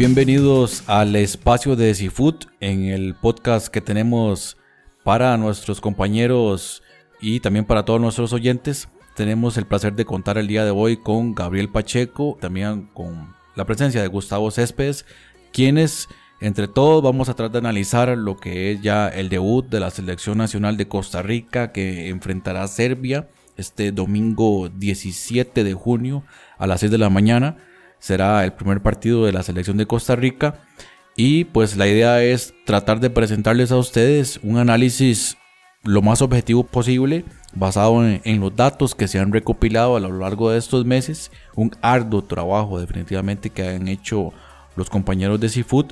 Bienvenidos al espacio de Seafood en el podcast que tenemos para nuestros compañeros y también para todos nuestros oyentes. Tenemos el placer de contar el día de hoy con Gabriel Pacheco, también con la presencia de Gustavo Céspedes, quienes entre todos vamos a tratar de analizar lo que es ya el debut de la selección nacional de Costa Rica que enfrentará a Serbia este domingo 17 de junio a las 6 de la mañana será el primer partido de la selección de Costa Rica. Y pues la idea es tratar de presentarles a ustedes un análisis lo más objetivo posible, basado en, los datos que se han recopilado a lo largo de estos meses. Un arduo trabajo definitivamente que han hecho los compañeros de Seafood.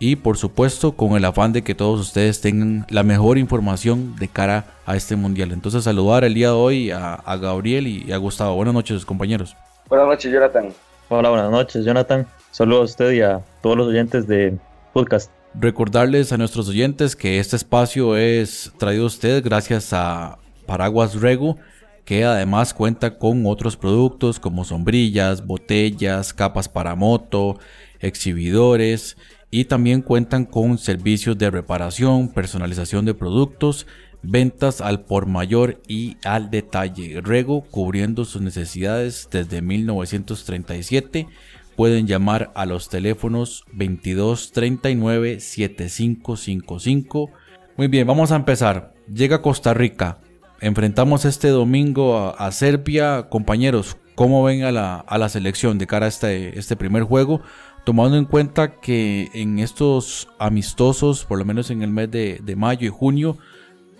Y por supuesto con el afán de que todos ustedes tengan la mejor información de cara a este mundial. Entonces saludar el día de hoy a, a Gabriel y a Gustavo. Buenas noches compañeros. Buenas noches, Jonathan. Hola, buenas noches, Jonathan. Saludos a usted y a todos los oyentes de podcast. Recordarles a nuestros oyentes que este espacio es traído a ustedes gracias a Paraguas Rego, que además cuenta con otros productos como sombrillas, botellas, capas para moto, exhibidores y también cuentan con servicios de reparación, personalización de productos, ventas al por mayor y al detalle. Rego cubriendo sus necesidades desde 1937 pueden llamar a los teléfonos 22 39 7555. Muy bien, vamos a empezar. Llega Costa Rica. Enfrentamos este domingo a, a Serbia. Compañeros, ¿cómo ven a la, a la selección de cara a este, este primer juego? Tomando en cuenta que en estos amistosos, por lo menos en el mes de, de mayo y junio,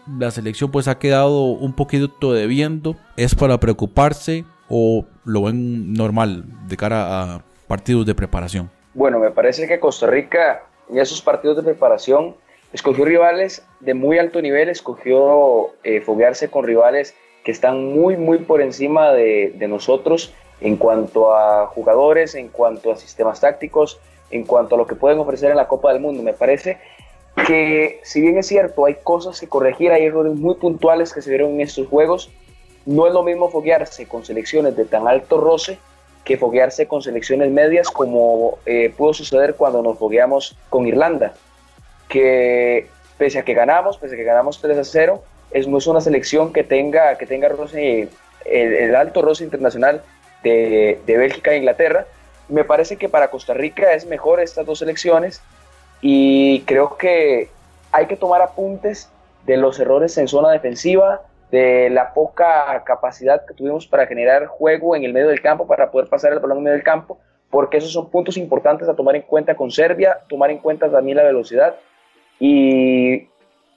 la selección pues ha quedado un poquito debiendo. ¿Es para preocuparse o lo ven normal de cara a partidos de preparación? Bueno, me parece que Costa Rica en esos partidos de preparación escogió rivales de muy alto nivel, escogió eh, foguearse con rivales que están muy, muy por encima de, de nosotros en cuanto a jugadores, en cuanto a sistemas tácticos, en cuanto a lo que pueden ofrecer en la Copa del Mundo. Me parece que si bien es cierto, hay cosas que corregir, hay errores muy puntuales que se vieron en estos juegos, no es lo mismo foguearse con selecciones de tan alto roce que foguearse con selecciones medias como eh, pudo suceder cuando nos fogueamos con Irlanda, que pese a que ganamos, pese a que ganamos 3 a 0, es, no es una selección que tenga, que tenga roce, el, alto roce internacional de, de Bélgica e Inglaterra. Me parece que para Costa Rica es mejor estas dos selecciones y creo que hay que tomar apuntes de los errores en zona defensiva, de la poca capacidad que tuvimos para generar juego en el medio del campo, para poder pasar el balón en medio del campo, porque esos son puntos importantes a tomar en cuenta con Serbia, tomar en cuenta también la velocidad. Y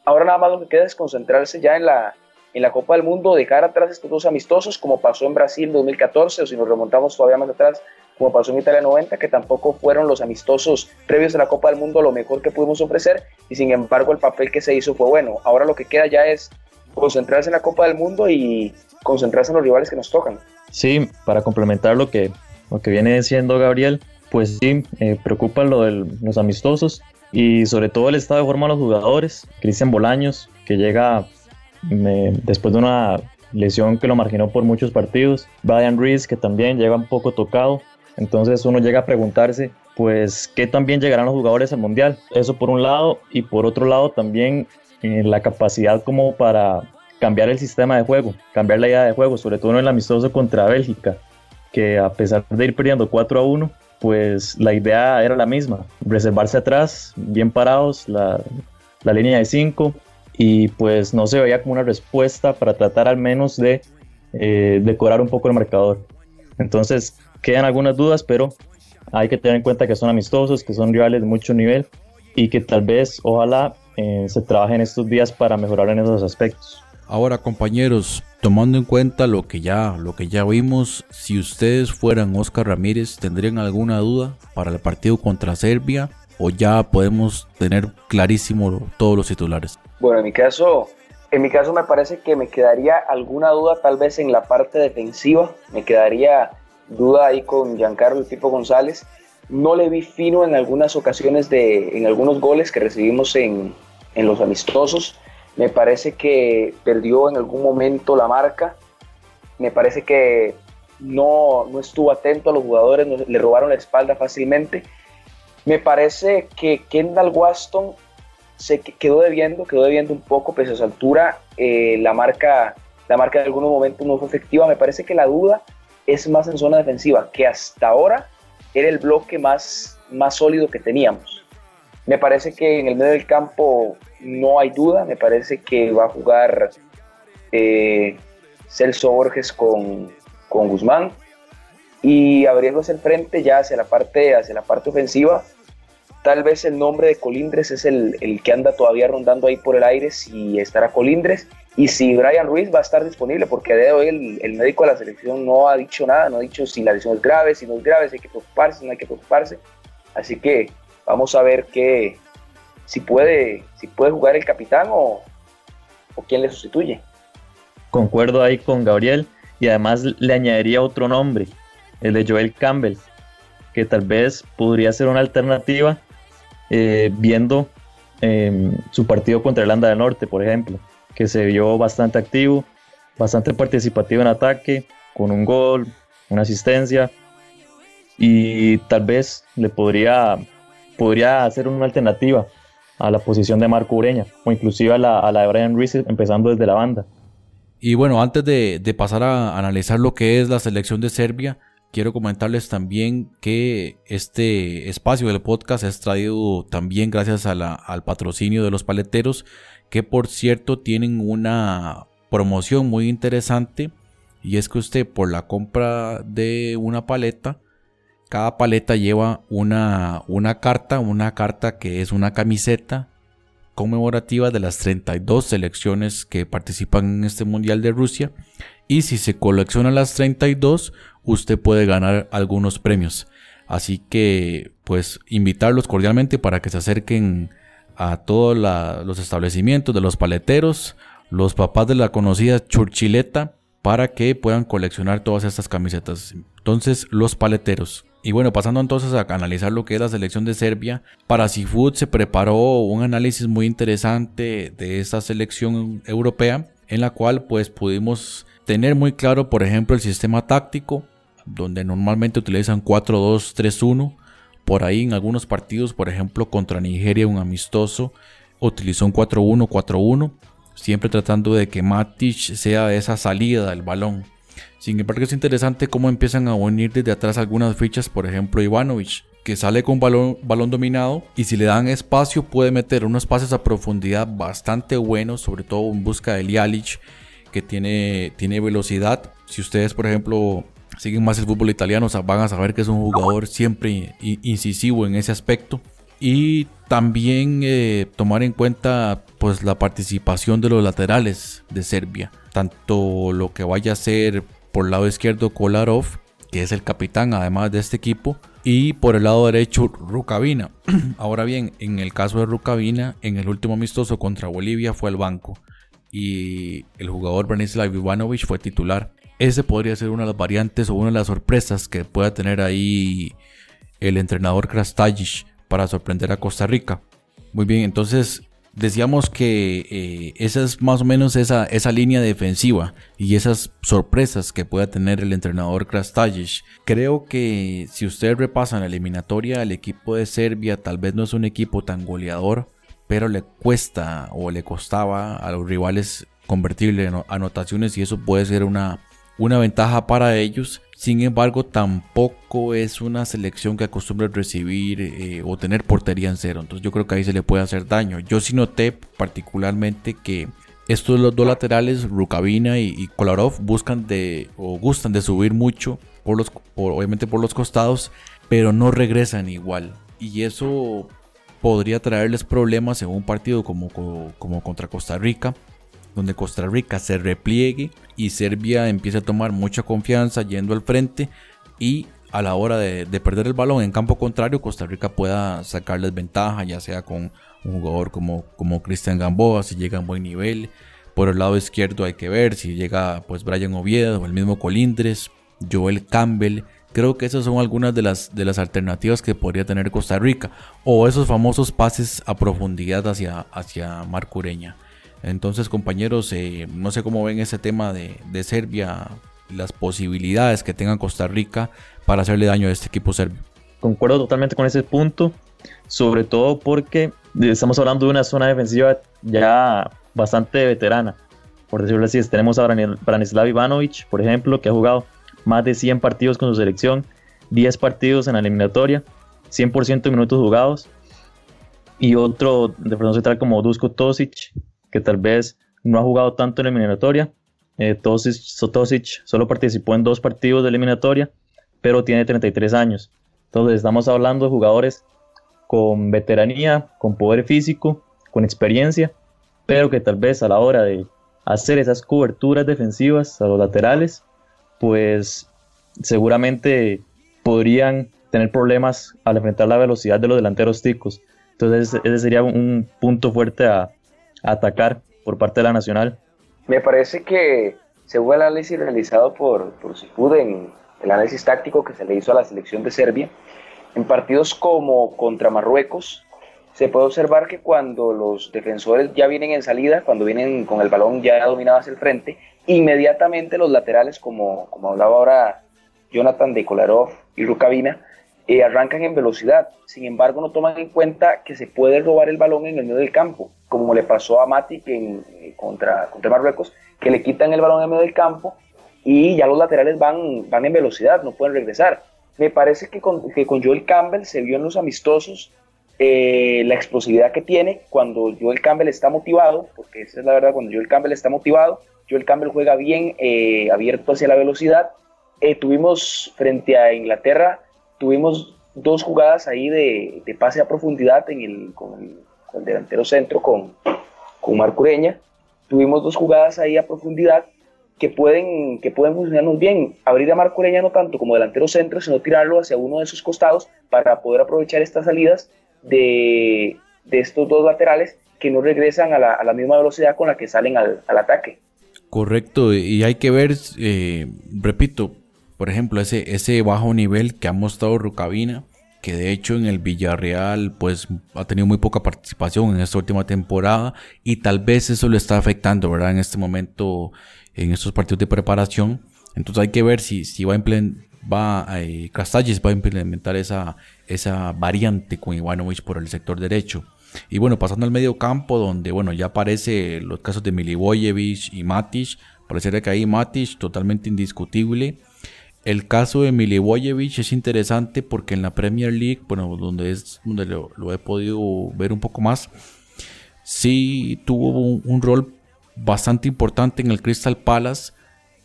ahora nada más lo que queda es concentrarse ya en la, en la Copa del Mundo, dejar atrás estos dos amistosos, como pasó en Brasil 2014, o si nos remontamos todavía más atrás, como pasó en Italia 90, que tampoco fueron los amistosos previos a la Copa del Mundo lo mejor que pudimos ofrecer, y sin embargo el papel que se hizo fue bueno. Ahora lo que queda ya es concentrarse en la Copa del Mundo y concentrarse en los rivales que nos tocan. Sí, para complementar lo que, lo que viene diciendo Gabriel, pues sí, eh, preocupa lo de los amistosos y sobre todo el estado de forma de los jugadores. Cristian Bolaños, que llega después de una lesión que lo marginó por muchos partidos. Brian Reese, que también llega un poco tocado. Entonces uno llega a preguntarse, pues, ¿qué también llegarán los jugadores al Mundial? Eso por un lado, y por otro lado también eh, la capacidad como para cambiar el sistema de juego, cambiar la idea de juego, sobre todo en el amistoso contra Bélgica, que a pesar de ir perdiendo 4 a 1, pues la idea era la misma, reservarse atrás, bien parados, la, la línea de 5, y pues no se veía como una respuesta para tratar al menos de eh, decorar un poco el marcador. Entonces quedan algunas dudas, pero hay que tener en cuenta que son amistosos, que son rivales de mucho nivel y que tal vez, ojalá, eh, se trabaje en estos días para mejorar en esos aspectos. Ahora, compañeros, tomando en cuenta lo que ya, lo que ya vimos, si ustedes fueran Oscar Ramírez, ¿tendrían alguna duda para el partido contra Serbia? ¿O ya podemos tener clarísimo todos los titulares? Bueno, en mi caso, en mi caso me parece que me quedaría alguna duda tal vez en la parte defensiva. Me quedaría duda ahí con Giancarlo el Pipo González. No le vi fino en algunas ocasiones de, en algunos goles que recibimos en, en los amistosos me parece que perdió en algún momento la marca. Me parece que no, no estuvo atento a los jugadores, le robaron la espalda fácilmente. Me parece que Kendall Waston se quedó debiendo, quedó debiendo un poco, pese a su altura. Eh, la, marca, la marca en algunos momentos no fue efectiva. Me parece que la duda es más en zona defensiva, que hasta ahora era el bloque más, más sólido que teníamos. Me parece que en el medio del campo no hay duda, me parece que va a jugar eh, Celso Borges con, con Guzmán y abriéndose el frente ya hacia la parte, hacia la parte ofensiva. Tal vez el nombre de Colindres es el, el, que anda todavía rondando ahí por el aire, si estará Colindres y si Brian Ruiz va a estar disponible, porque de hoy el, médico de la selección no ha dicho nada, no ha dicho si la lesión es grave, si no es grave, si hay que preocuparse, si no hay que preocuparse. Así que vamos a ver qué, si puede, si puede jugar el capitán o, quién le sustituye. Concuerdo ahí con Gabriel y además le añadiría otro nombre, el de Joel Campbell, que tal vez podría ser una alternativa eh, viendo eh, su partido contra Irlanda del Norte, por ejemplo, que se vio bastante activo, bastante participativo en ataque, con un gol, una asistencia, y tal vez le podría, podría hacer una alternativa a la posición de Marco Ureña o inclusive a la, a la de Brian Reese empezando desde la banda. Y bueno, antes de, de, pasar a analizar lo que es la selección de Serbia, quiero comentarles también que este espacio del podcast es traído también gracias al patrocinio de los paleteros, que por cierto tienen una promoción muy interesante y es que usted por la compra de una paleta cada paleta lleva una, una carta, una carta que es una camiseta conmemorativa de las 32 selecciones que participan en este Mundial de Rusia. Y si se colecciona las 32, usted puede ganar algunos premios. Así que, pues, invitarlos cordialmente para que se acerquen a todos los establecimientos de los paleteros, los papás de la conocida churchileta, para que puedan coleccionar todas estas camisetas. Entonces, los paleteros. Y bueno, pasando entonces a analizar lo que es la selección de Serbia, para Seafood se preparó un análisis muy interesante de esta selección europea, en la cual pues pudimos tener muy claro, por ejemplo, el sistema táctico, donde normalmente utilizan 4-2-3-1. Por ahí en algunos partidos, por ejemplo, contra Nigeria, un amistoso, utilizó un 4-1-4-1, siempre tratando de que Matic sea esa salida del balón sin embargo, es interesante cómo empiezan a unir desde atrás algunas fichas, por ejemplo, Ivanovic, que sale con balón, balón dominado y si le dan espacio puede meter unos pases a profundidad bastante buenos, sobre todo en busca de Lialic, que tiene, tiene velocidad. Si ustedes, por ejemplo, siguen más el fútbol italiano, van a saber que es un jugador siempre incisivo en ese aspecto. Y también eh, tomar en cuenta pues la participación de los laterales de Serbia, tanto lo que vaya a ser por el lado izquierdo Kolarov, que es el capitán además de este equipo, y por el lado derecho Rukavina. Ahora bien, en el caso de Rukavina, en el último amistoso contra Bolivia fue al banco y el jugador Branislav Ivanovic fue titular. Ese podría ser una de las variantes o una de las sorpresas que pueda tener ahí el entrenador Krastajic para sorprender a Costa Rica. Muy bien, entonces decíamos que eh, esa es más o menos esa, esa línea defensiva y esas sorpresas que pueda tener el entrenador Krastajic. Creo que si ustedes repasan la eliminatoria, el equipo de Serbia tal vez no es un equipo tan goleador, pero le cuesta o le costaba a los rivales convertirle en anotaciones y eso puede ser una, una ventaja para ellos sin embargo, tampoco es una selección que acostumbre recibir eh, o tener portería en cero. Entonces yo creo que ahí se le puede hacer daño. Yo sí noté particularmente que estos los dos laterales, Rukavina y, Kolarov, buscan de o gustan de subir mucho, por los, obviamente por los costados, pero no regresan igual. Y eso podría traerles problemas en un partido como, como contra Costa Rica donde Costa Rica se repliegue y Serbia empiece a tomar mucha confianza yendo al frente y a la hora de, perder el balón en campo contrario, Costa Rica pueda sacarles ventaja, ya sea con un jugador como, como Cristian Gamboa, si llega a buen nivel. Por el lado izquierdo hay que ver si llega pues Brian Oviedo o el mismo Colindres, Joel Campbell. Creo que esas son algunas de las, de las alternativas que podría tener Costa Rica. O esos famosos pases a profundidad hacia, hacia Marco Ureña. Entonces compañeros, eh, no sé cómo ven ese tema de, de Serbia, las posibilidades que tenga Costa Rica para hacerle daño a este equipo serbio. Concuerdo totalmente con ese punto, sobre todo porque estamos hablando de una zona defensiva ya bastante veterana, por decirlo así. Tenemos a Branislav Ivanovic, por ejemplo, que ha jugado más de 100 partidos con su selección, 10 partidos en la eliminatoria, 100% de minutos jugados. Y otro de defensor central como Dusko Tosic, que tal vez no ha jugado tanto en la eliminatoria. Eh, Tosic, Tosic solo participó en dos partidos de eliminatoria pero tiene 33 años. Entonces estamos hablando de jugadores con veteranía, con poder físico, con experiencia, pero que tal vez a la hora de hacer esas coberturas defensivas a los laterales, pues seguramente podrían tener problemas al enfrentar la velocidad de los delanteros ticos. Entonces ese sería un punto fuerte a, atacar por parte de la Nacional. Me parece que según el análisis realizado por, por Sifud en, el análisis táctico que se le hizo a la selección de Serbia, en partidos como contra Marruecos, se puede observar que cuando los defensores ya vienen en salida, cuando vienen con el balón ya dominado hacia el frente, inmediatamente los laterales, como, como hablaba ahora Jonathan de Kolarov y Rukavina, eh, arrancan en velocidad. Sin embargo, no toman en cuenta que se puede robar el balón en el medio del campo, como le pasó a Matic en, eh, contra, contra Marruecos, que le quitan el balón en el medio del campo y ya los laterales van, van en velocidad, no pueden regresar. Me parece que con, que con Joel Campbell se vio en los amistosos eh, la explosividad que tiene cuando Joel Campbell está motivado, porque esa es la verdad, cuando Joel Campbell está motivado, Joel Campbell juega bien, eh, abierto hacia la velocidad. Eh, tuvimos frente a Inglaterra, tuvimos dos jugadas ahí de, de pase a profundidad en el, con, el, delantero centro, con, con Marco Ureña. Tuvimos dos jugadas ahí a profundidad que pueden, que pueden funcionarnos bien. Abrir a Marco Ureña no tanto como delantero centro, sino tirarlo hacia uno de sus costados para poder aprovechar estas salidas de, de estos dos laterales que no regresan a la, a la, misma velocidad con la que salen al, al ataque. Correcto, y hay que ver, eh, repito, por ejemplo, ese, ese bajo nivel que ha mostrado Rucabina, que de hecho en el Villarreal pues ha tenido muy poca participación en esta última temporada y tal vez eso le está afectando, ¿verdad? En este momento en estos partidos de preparación. Entonces hay que ver si, si va a va, eh, va a implementar esa, esa variante con Ivanovic por el sector derecho. Y bueno, pasando al medio campo, donde bueno, ya aparece los casos de Milivojevic y Matic. Parecería que ahí Matic totalmente indiscutible. El caso de Milivojevic es interesante porque en la Premier League, bueno, donde es donde lo, he podido ver un poco más, sí tuvo un, un rol bastante importante en el Crystal Palace.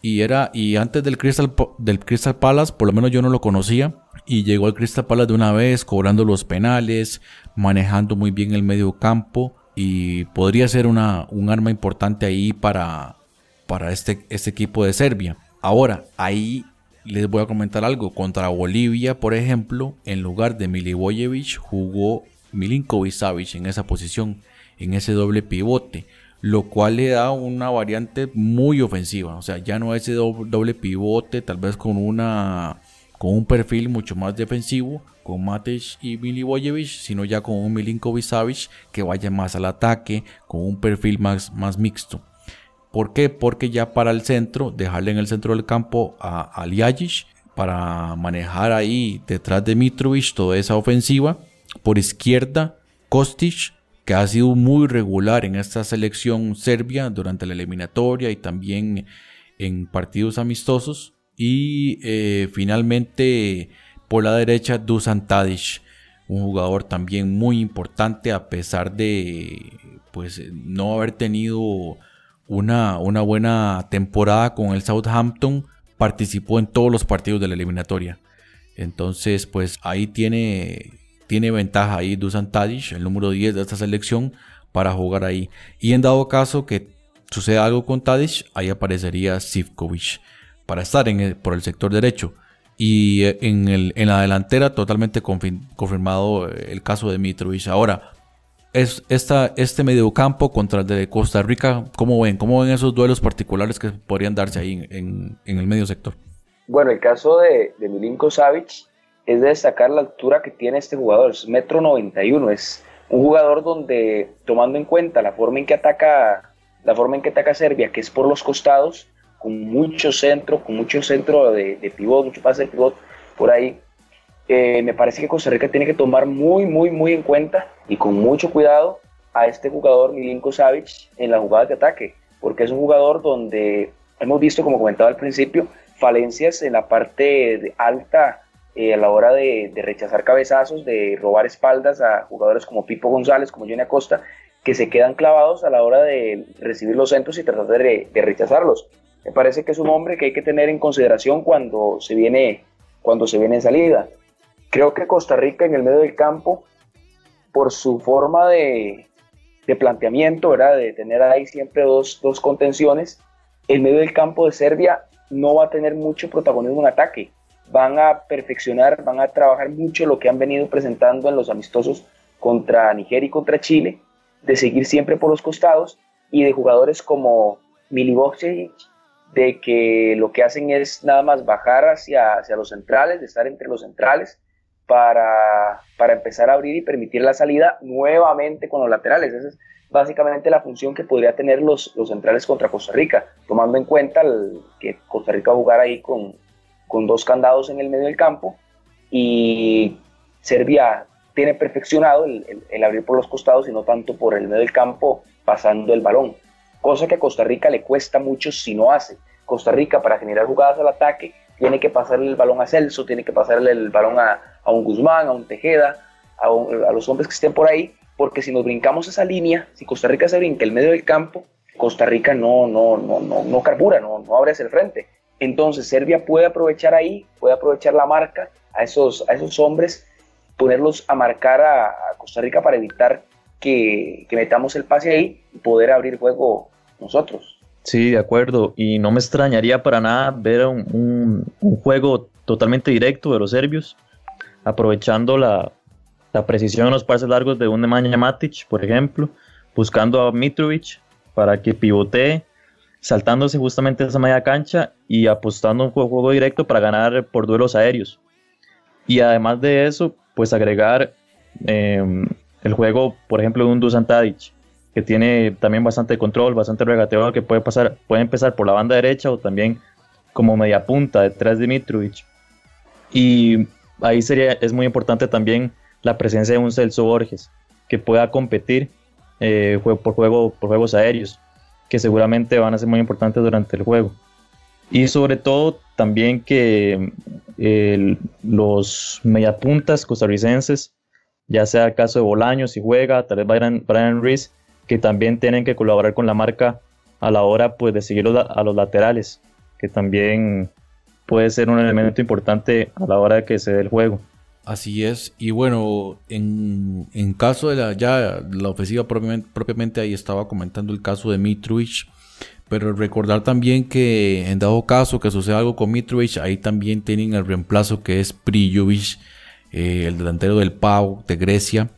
Y era, y antes del Crystal, del Crystal Palace, por lo menos yo no lo conocía. Y llegó al Crystal Palace de una vez, cobrando los penales, manejando muy bien el medio campo. Y podría ser una, un arma importante ahí para, para este, este equipo de Serbia. Ahora, ahí les voy a comentar algo. Contra Bolivia, por ejemplo, en lugar de Milivojevic, jugó Milinkovic Savic en esa posición, en ese doble pivote lo cual le da una variante muy ofensiva. O sea, ya no ese doble pivote, tal vez con una con un perfil mucho más defensivo, con Matej y Milivojevic, sino ya con un Milinkovic Savic que vaya más al ataque, con un perfil más, más mixto. ¿Por qué? Porque ya para el centro, dejarle en el centro del campo a, a para manejar ahí detrás de Mitrovic toda esa ofensiva. Por izquierda, Kostic que ha sido muy regular en esta selección serbia durante la eliminatoria y también en partidos amistosos. Y eh, finalmente por la derecha Dusan Tadic, un jugador también muy importante a pesar de pues no haber tenido una, una buena temporada con el Southampton, participó en todos los partidos de la eliminatoria. Entonces, pues ahí tiene tiene ventaja ahí Dusan Tadic, el número 10 de esta selección, para jugar ahí. Y en dado caso que sucede algo con Tadic, ahí aparecería Sivkovic para estar en por el sector derecho. Y eh, en, el, en la delantera totalmente confirmado el caso de Mitrovic. Ahora, es esta, este mediocampo contra el de Costa Rica, ¿cómo ven? ¿Cómo ven esos duelos particulares que podrían darse ahí en, en el medio sector? Bueno, el caso de, de Milinko Savic es de destacar la altura que tiene este jugador, es metro 91, es un jugador donde, tomando en cuenta la forma en que ataca, la forma en que ataca Serbia, que es por los costados, con mucho centro, con mucho centro de, de pivot, mucho pase de pivot por ahí, eh, me parece que Costa Rica tiene que tomar muy, muy, muy en cuenta y con mucho cuidado a este jugador Milinko Savic en las jugadas de ataque, porque es un jugador donde hemos visto, como comentaba al principio, falencias en la parte alta eh, a la hora de, rechazar cabezazos, de robar espaldas a jugadores como Pipo González, como Johnny Acosta, que se quedan clavados a la hora de recibir los centros y tratar de, rechazarlos. Me parece que es un hombre que hay que tener en consideración cuando se viene, cuando se viene en salida. Creo que Costa Rica en el medio del campo, por su forma de, de planteamiento, ¿verdad? de tener ahí siempre dos, dos contenciones, el medio del campo de Serbia no va a tener mucho protagonismo en ataque. Van a perfeccionar, van a trabajar mucho lo que han venido presentando en los amistosos contra Nigeria y contra Chile, de seguir siempre por los costados y de jugadores como Milivojevic, de que lo que hacen es nada más bajar hacia, hacia los centrales, de estar entre los centrales, para, para empezar a abrir y permitir la salida nuevamente con los laterales. Esa es básicamente la función que podría tener los, los centrales contra Costa Rica, tomando en cuenta que Costa Rica va ahí con, con dos candados en el medio del campo y Serbia tiene perfeccionado el, el, abrir por los costados y no tanto por el medio del campo pasando el balón, cosa que a Costa Rica le cuesta mucho si no hace. Costa Rica para generar jugadas al ataque tiene que pasarle el balón a Celso, tiene que pasarle el balón a, a un Guzmán, a un Tejeda, a, a, los hombres que estén por ahí, porque si nos brincamos esa línea, si Costa Rica se brinca el medio del campo, Costa Rica no, no, no, no, no carbura, no, no abre hacia el frente. Entonces Serbia puede aprovechar ahí, puede aprovechar la marca a esos, a esos hombres, ponerlos a marcar a, a Costa Rica para evitar que, que, metamos el pase ahí y poder abrir juego nosotros. Sí, de acuerdo. Y no me extrañaría para nada ver un, un, un juego totalmente directo de los serbios, aprovechando la, la precisión en los pases largos de un Nemanja Matic, por ejemplo, buscando a Mitrovic para que pivotee, saltándose justamente esa media cancha y apostando un juego, directo para ganar por duelos aéreos. Y además de eso, pues agregar eh, el juego, por ejemplo, de un Dusan Tadic, que tiene también bastante control, bastante regateo, que puede, pasar, puede empezar por la banda derecha o también como media punta detrás de Mitrovic. Y ahí sería, es muy importante también la presencia de un Celso Borges que pueda competir eh, por, juego, por juegos aéreos, que seguramente van a ser muy importantes durante el juego. Y sobre todo también que los mediapuntas costarricenses, ya sea el caso de Bolaños si juega, tal vez Brian, Brian Reese, que también tienen que colaborar con la marca a la hora pues, de seguir a los laterales, que también puede ser un elemento importante a la hora de que se dé el juego. Así es, y bueno, en, en caso de la, ya la ofensiva propiamente, ahí estaba comentando el caso de Mitrovic, pero recordar también que en dado caso que suceda algo con Mitrovic, ahí también tienen el reemplazo que es Prijovic, eh, el delantero del Pau de Grecia,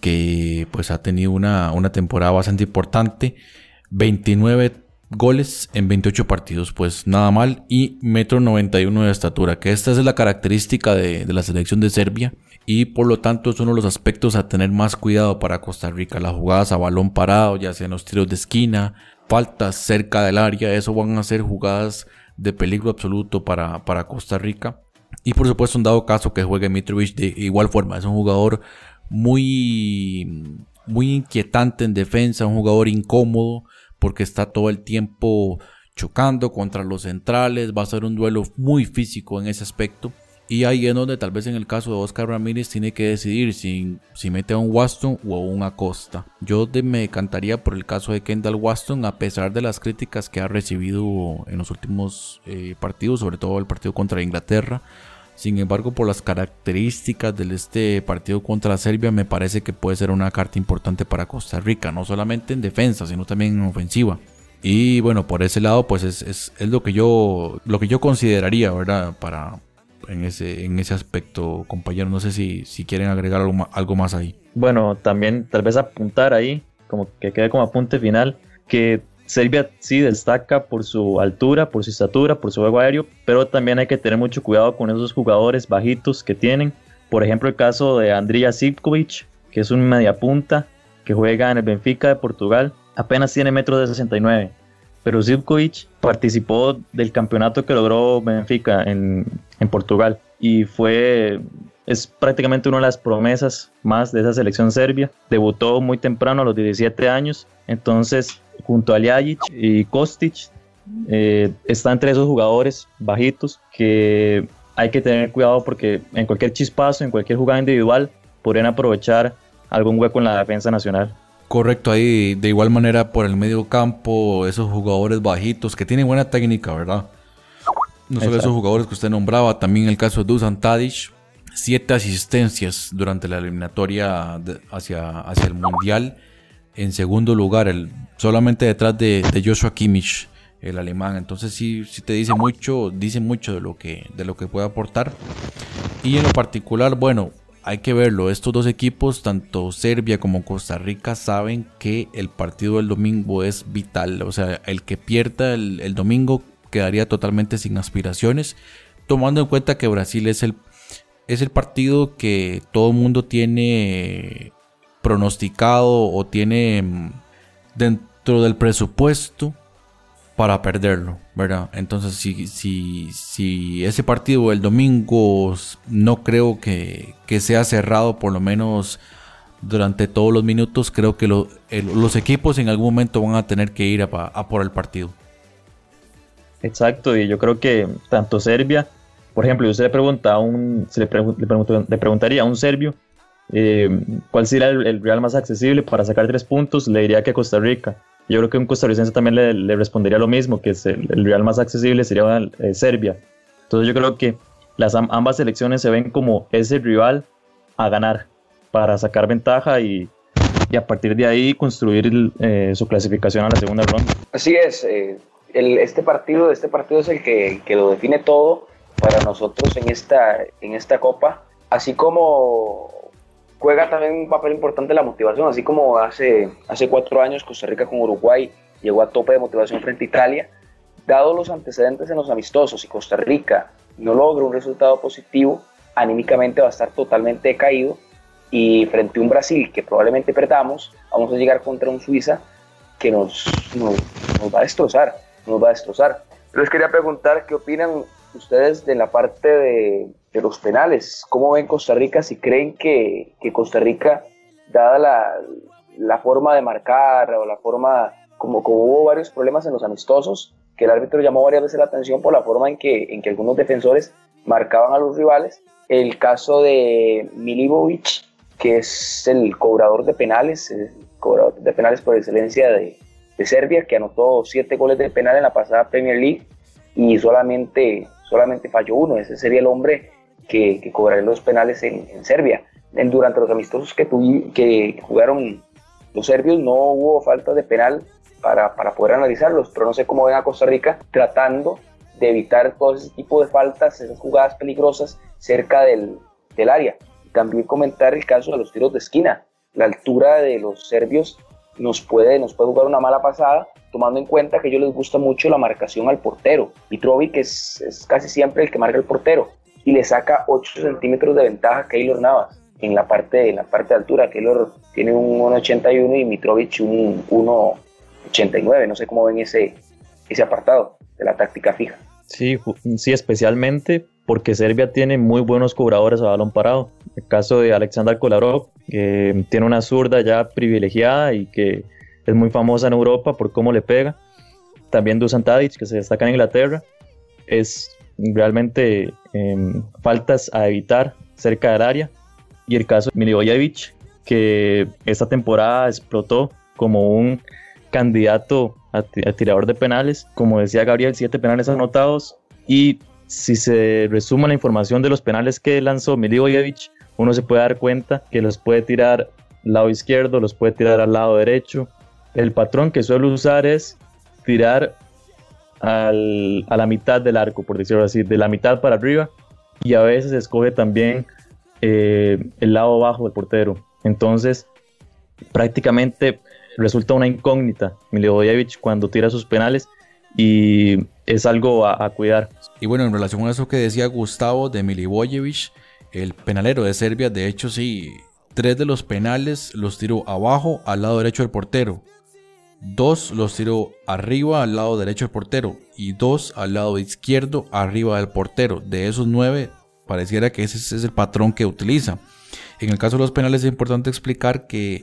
que pues ha tenido una, una temporada bastante importante, 29 goles en 28 partidos, pues nada mal, y metro 91 de estatura, que esta es la característica de, la selección de Serbia, y por lo tanto es uno de los aspectos a tener más cuidado para Costa Rica, las jugadas a balón parado, ya sean los tiros de esquina, faltas cerca del área, eso van a ser jugadas de peligro absoluto para, para Costa Rica. Y por supuesto, un dado caso que juegue Mitrovic de igual forma, es un jugador muy, muy inquietante en defensa, un jugador incómodo, porque está todo el tiempo chocando contra los centrales, va a ser un duelo muy físico en ese aspecto. Y ahí es donde tal vez en el caso de Oscar Ramírez tiene que decidir si, si mete a un Waston o a un Acosta. Yo me decantaría por el caso de Kendall Waston a pesar de las críticas que ha recibido en los últimos eh, partidos, sobre todo el partido contra Inglaterra. Sin embargo, por las características de este partido contra Serbia, me parece que puede ser una carta importante para Costa Rica, no solamente en defensa, sino también en ofensiva. Y bueno, por ese lado, pues es, es, es lo que yo lo que yo consideraría, ¿verdad? Para en ese, en ese aspecto, compañero. No sé si, si quieren agregar algo, algo más ahí. Bueno, también tal vez apuntar ahí, como que quede como apunte final, que Serbia sí destaca por su altura, por su estatura, por su juego aéreo, pero también hay que tener mucho cuidado con esos jugadores bajitos que tienen. Por ejemplo, el caso de Andrija Sivkovic, que es un mediapunta que juega en el Benfica de Portugal, apenas tiene metro de 69. Pero Sivkovic participó del campeonato que logró Benfica en, en Portugal y fue es prácticamente una de las promesas más de esa selección serbia. Debutó muy temprano a los 17 años, entonces junto a Ljajic y Kostic eh, está entre esos jugadores bajitos que hay que tener cuidado porque en cualquier chispazo, en cualquier jugada individual, podrían aprovechar algún hueco en la defensa nacional. Correcto, ahí de igual manera por el medio campo, esos jugadores bajitos que tienen buena técnica, ¿verdad? No solo Exacto. esos jugadores que usted nombraba, también el caso de Dusan Tadic, siete asistencias durante la eliminatoria de- hacia, hacia el Mundial. En segundo lugar, el, solamente detrás de, de Joshua Kimmich, el alemán. Entonces sí, sí te dice mucho, dice mucho de lo que, de lo que puede aportar. Y en lo particular, bueno, hay que verlo. Estos dos equipos, tanto Serbia como Costa Rica, saben que el partido del domingo es vital. O sea, el que pierda el, el domingo quedaría totalmente sin aspiraciones. Tomando en cuenta que Brasil es el, es el partido que todo el mundo tiene pronosticado o tiene mm, dentro del presupuesto para perderlo, ¿verdad? Entonces, si, si, si ese partido el domingo no creo que, que sea cerrado, por lo menos durante todos los minutos, creo que los equipos en algún momento van a tener que ir a, a por el partido. Exacto, y yo creo que tanto Serbia, por ejemplo, usted le pregunta a un, se le, le preguntaría a un serbio eh, cuál sería el, el Real más accesible para sacar tres puntos, le diría que Costa Rica. Yo creo que un costarricense también le, le respondería lo mismo, que es el, el Real más accesible sería eh, Serbia. Entonces yo creo que las am- ambas selecciones se ven como ese rival a ganar para sacar ventaja y, y a partir de ahí construir eh, su clasificación a la segunda ronda. Así es, eh, el- este, partido, este partido es el que, que lo define todo para nosotros en esta, en esta copa, así como juega también un papel importante la motivación, así como hace, hace cuatro años Costa Rica con Uruguay llegó a tope de motivación frente a Italia, dado los antecedentes en los amistosos y Costa Rica no logra un resultado positivo, anímicamente va a estar totalmente decaído y frente a un Brasil que probablemente perdamos, vamos a llegar contra un Suiza que nos, nos, nos va a destrozar, nos va a destrozar. Les quería preguntar qué opinan ustedes de la parte de, de los penales. ¿Cómo ven Costa Rica? Si creen que, que Costa Rica, dada la, la forma de marcar o la forma, como, hubo varios problemas en los amistosos, que el árbitro llamó varias veces la atención por la forma en que, en que algunos defensores marcaban a los rivales. El caso de Milivovic, que es el cobrador de penales, el cobrador de penales por excelencia de, de Serbia, que anotó siete goles de penal en la pasada Premier League y solamente, solamente falló uno. Ese sería el hombre que, que los penales en, Serbia. En, durante los amistosos que, tuvi, que jugaron los serbios no hubo falta de penal para, para poder analizarlos, pero no sé cómo ven a Costa Rica tratando de evitar todo ese tipo de faltas, esas jugadas peligrosas cerca del, del área. También comentar el caso de los tiros de esquina. La altura de los serbios nos puede, nos puede jugar una mala pasada, tomando en cuenta que a ellos les gusta mucho la marcación al portero. Mitrovic es, es casi siempre el que marca el portero y le saca 8 centímetros de ventaja a Keylor Navas en la parte, en la parte de altura. Keylor tiene un 1,81 y Mitrovic un 1,89. No sé cómo ven ese, ese apartado de la táctica fija. Sí, sí, especialmente porque Serbia tiene muy buenos cobradores a balón parado. El caso de Alexander Kolarov, que tiene una zurda ya privilegiada y que es muy famosa realmente eh, faltas a evitar cerca del área. Y el caso de Milivojevic, que esta temporada explotó como un candidato a, a, tirador de penales. Como decía Gabriel, siete penales anotados. Y si se resuma la información de los penales que lanzó Milivojevic, uno se puede dar cuenta que los puede tirar lado izquierdo, los puede tirar al lado derecho. El patrón que suele usar es tirar a la mitad del arco, por decirlo así, de la mitad para arriba, y a veces escoge también eh, el lado bajo del portero. Entonces, prácticamente resulta una incógnita Milivojevic cuando tira sus penales y es algo a, cuidar. Y bueno, en relación a eso que decía Gustavo de Milivojevic, el penalero de Serbia, de hecho sí, tres de los penales los tiró abajo al lado derecho del portero. Dos los tiró arriba al lado derecho del portero y dos al lado izquierdo arriba del portero. De esos nueve, pareciera que ese es el patrón que utiliza. En el caso de los penales es importante explicar que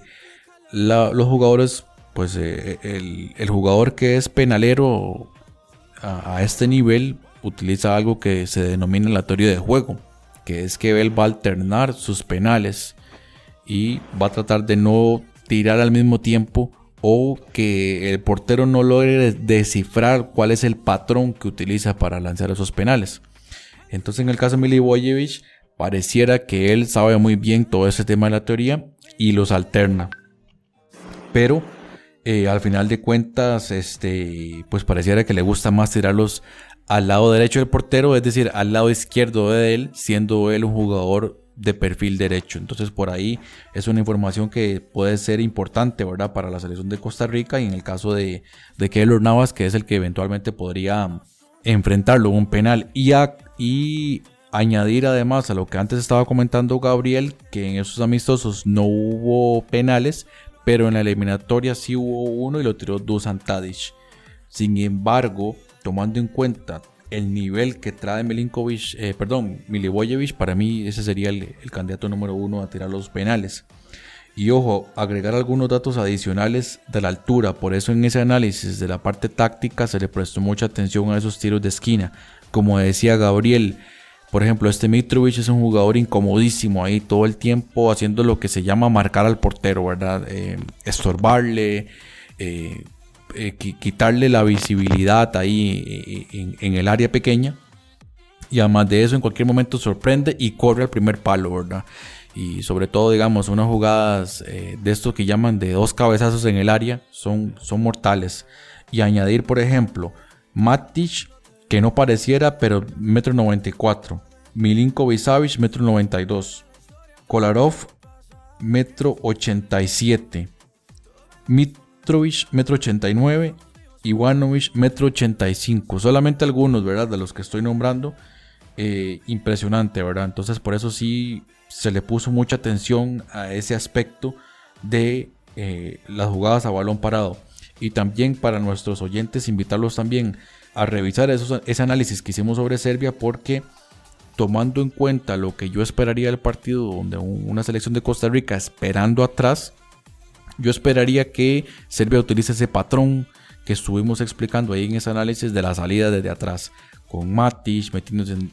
los jugadores, pues eh, el, jugador que es penalero a, este nivel utiliza algo que se denomina la teoría de juego, que es que él va a alternar sus penales y va a tratar de no tirar al mismo tiempo o que el portero no logre descifrar cuál es el patrón que utiliza para lanzar esos penales. Entonces en el caso de Milivojevic pareciera que él sabe muy bien todo ese tema de la teoría y los alterna. Pero eh, al final de cuentas, este, pues pareciera que le gusta más tirarlos al lado derecho del portero, es decir, al lado izquierdo de él, siendo él un jugador de perfil derecho. Entonces por ahí es una información que puede ser importante, ¿verdad? Para la selección de Costa Rica y en el caso de, de Keylor Navas, que es el que eventualmente podría enfrentarlo un penal. Y, y añadir además a lo que antes estaba comentando Gabriel, que en esos amistosos no hubo penales, pero en la eliminatoria sí hubo uno y lo tiró Dusan Tadic. Sin embargo, tomando en cuenta el nivel que trae Milinkovic, eh, perdón, Milivojevic, para mí ese sería el, candidato número uno a tirar los penales. Y ojo, agregar algunos datos adicionales de la altura, por eso en ese análisis de la parte táctica se le prestó mucha atención a esos tiros de esquina. Como decía Gabriel, por ejemplo, este Mitrovic es un jugador incomodísimo ahí todo el tiempo haciendo lo que se llama marcar al portero, ¿verdad? Eh, estorbarle, eh, eh, quitarle la visibilidad ahí en, el área pequeña. Y además de eso, en cualquier momento sorprende y corre al primer palo, ¿verdad? Y sobre todo, digamos, unas jugadas de esto que llaman de dos cabezazos en el área son, son mortales. Y añadir, por ejemplo, Matic que no pareciera, pero metro 94. Milinko Savic, metro 92. Kolarov, metro 87. Mitrovic, metro 89. Ivanovic, metro 85. Solamente algunos, ¿verdad? De los que estoy nombrando. Eh, impresionante, ¿verdad? Entonces por eso sí se le puso mucha atención a ese aspecto de eh, las jugadas a balón parado. Y también para nuestros oyentes invitarlos también a revisar ese análisis que hicimos sobre Serbia porque tomando en cuenta lo que yo esperaría del partido donde una selección de Costa Rica esperando atrás, yo esperaría que Serbia utilice ese patrón que estuvimos explicando ahí en ese análisis de la salida desde atrás, con Matic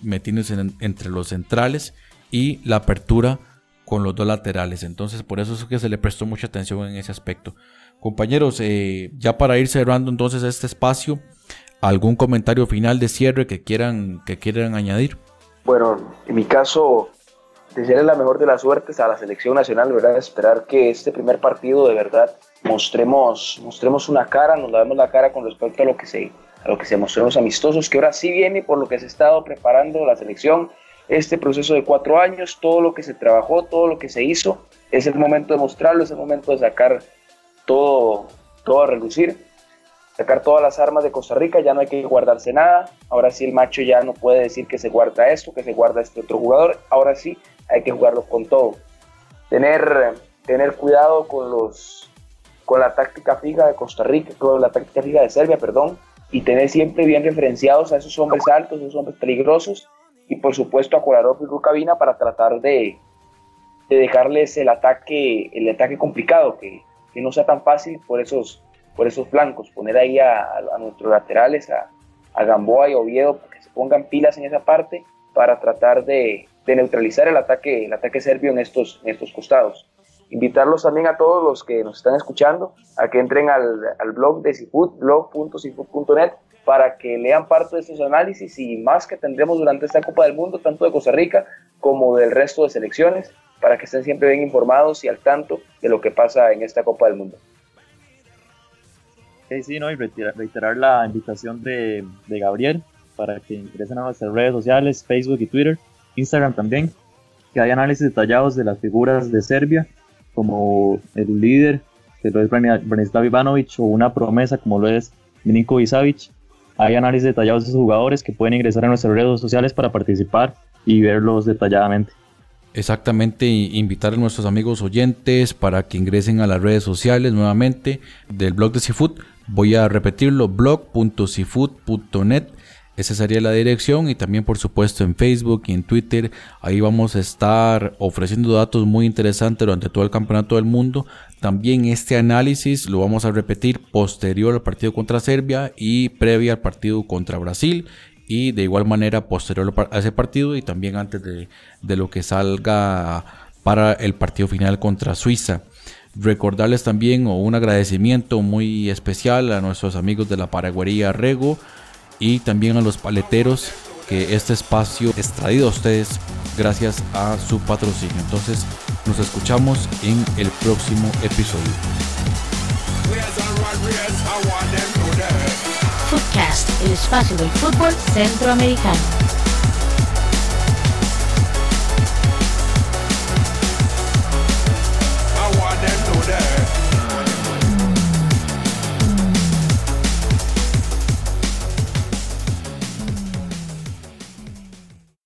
metiéndose, entre los centrales y la apertura con los dos laterales. Entonces por eso es que se le prestó mucha atención en ese aspecto. Compañeros, eh, ya para ir cerrando entonces este espacio, ¿Algún comentario final de cierre que quieran, que quieran añadir? Bueno, en mi caso, desearle la mejor de las suertes a la selección nacional, ¿verdad? Esperar que este primer partido de verdad mostremos, mostremos una cara, nos la la cara con respecto a lo que se, a lo que se mostró los amistosos, que ahora sí viene por lo que se ha estado preparando la selección, este proceso de cuatro años, todo lo que se trabajó, todo lo que se hizo, es el momento de mostrarlo, es el momento de sacar todo, todo a relucir sacar todas las armas de Costa Rica, ya no hay que guardarse nada. Ahora sí el macho ya no puede decir que se guarda esto, que se guarda este otro jugador. Ahora sí hay que jugarlo con todo. Tener, tener cuidado con los con la táctica fija de Costa Rica, con la táctica fija de Serbia, perdón, y tener siempre bien referenciados a esos hombres altos, esos hombres peligrosos, y por supuesto a Kolarov y Rukavina para tratar de, de dejarles el ataque, el ataque complicado, que, que no sea tan fácil por esos por esos flancos, poner ahí a, nuestros laterales, a, Gamboa y Oviedo, que se pongan pilas en esa parte para tratar de, neutralizar el ataque, el ataque serbio en estos, en estos costados. Invitarlos también a todos los que nos están escuchando a que entren al, blog de Seafood, blog.seafood.net, para que lean parte de estos análisis y más que tendremos durante esta Copa del Mundo, tanto de Costa Rica como del resto de selecciones, para que estén siempre bien informados y al tanto de lo que pasa en esta Copa del Mundo. sí, no, y reiterar, la invitación de, de, Gabriel para que ingresen a nuestras redes sociales, Facebook y Twitter, Instagram también, que hay análisis detallados de las figuras de Serbia, como el líder, que lo es Branislav Ivanovic, o una promesa como lo es Milinko Isavic. Hay análisis detallados de esos jugadores que pueden ingresar a nuestras redes sociales para participar y verlos detalladamente. Exactamente, invitar a nuestros amigos oyentes para que ingresen a las redes sociales nuevamente del blog de Seafood. Voy a repetirlo, blog.seafood.net. Esa sería la dirección y también por supuesto en Facebook y en Twitter. Ahí vamos a estar ofreciendo datos muy interesantes durante todo el campeonato del mundo. También este análisis lo vamos a repetir posterior al partido contra Serbia y previa al partido contra Brasil y de igual manera posterior a ese partido y también antes de, lo que salga para el partido final contra Suiza. Recordarles también un agradecimiento muy especial a nuestros amigos de la Paraguería Rego y también a los paleteros que este espacio es traído a ustedes gracias a su patrocinio. Entonces nos escuchamos en el próximo episodio. Footcast, el espacio del fútbol centroamericano.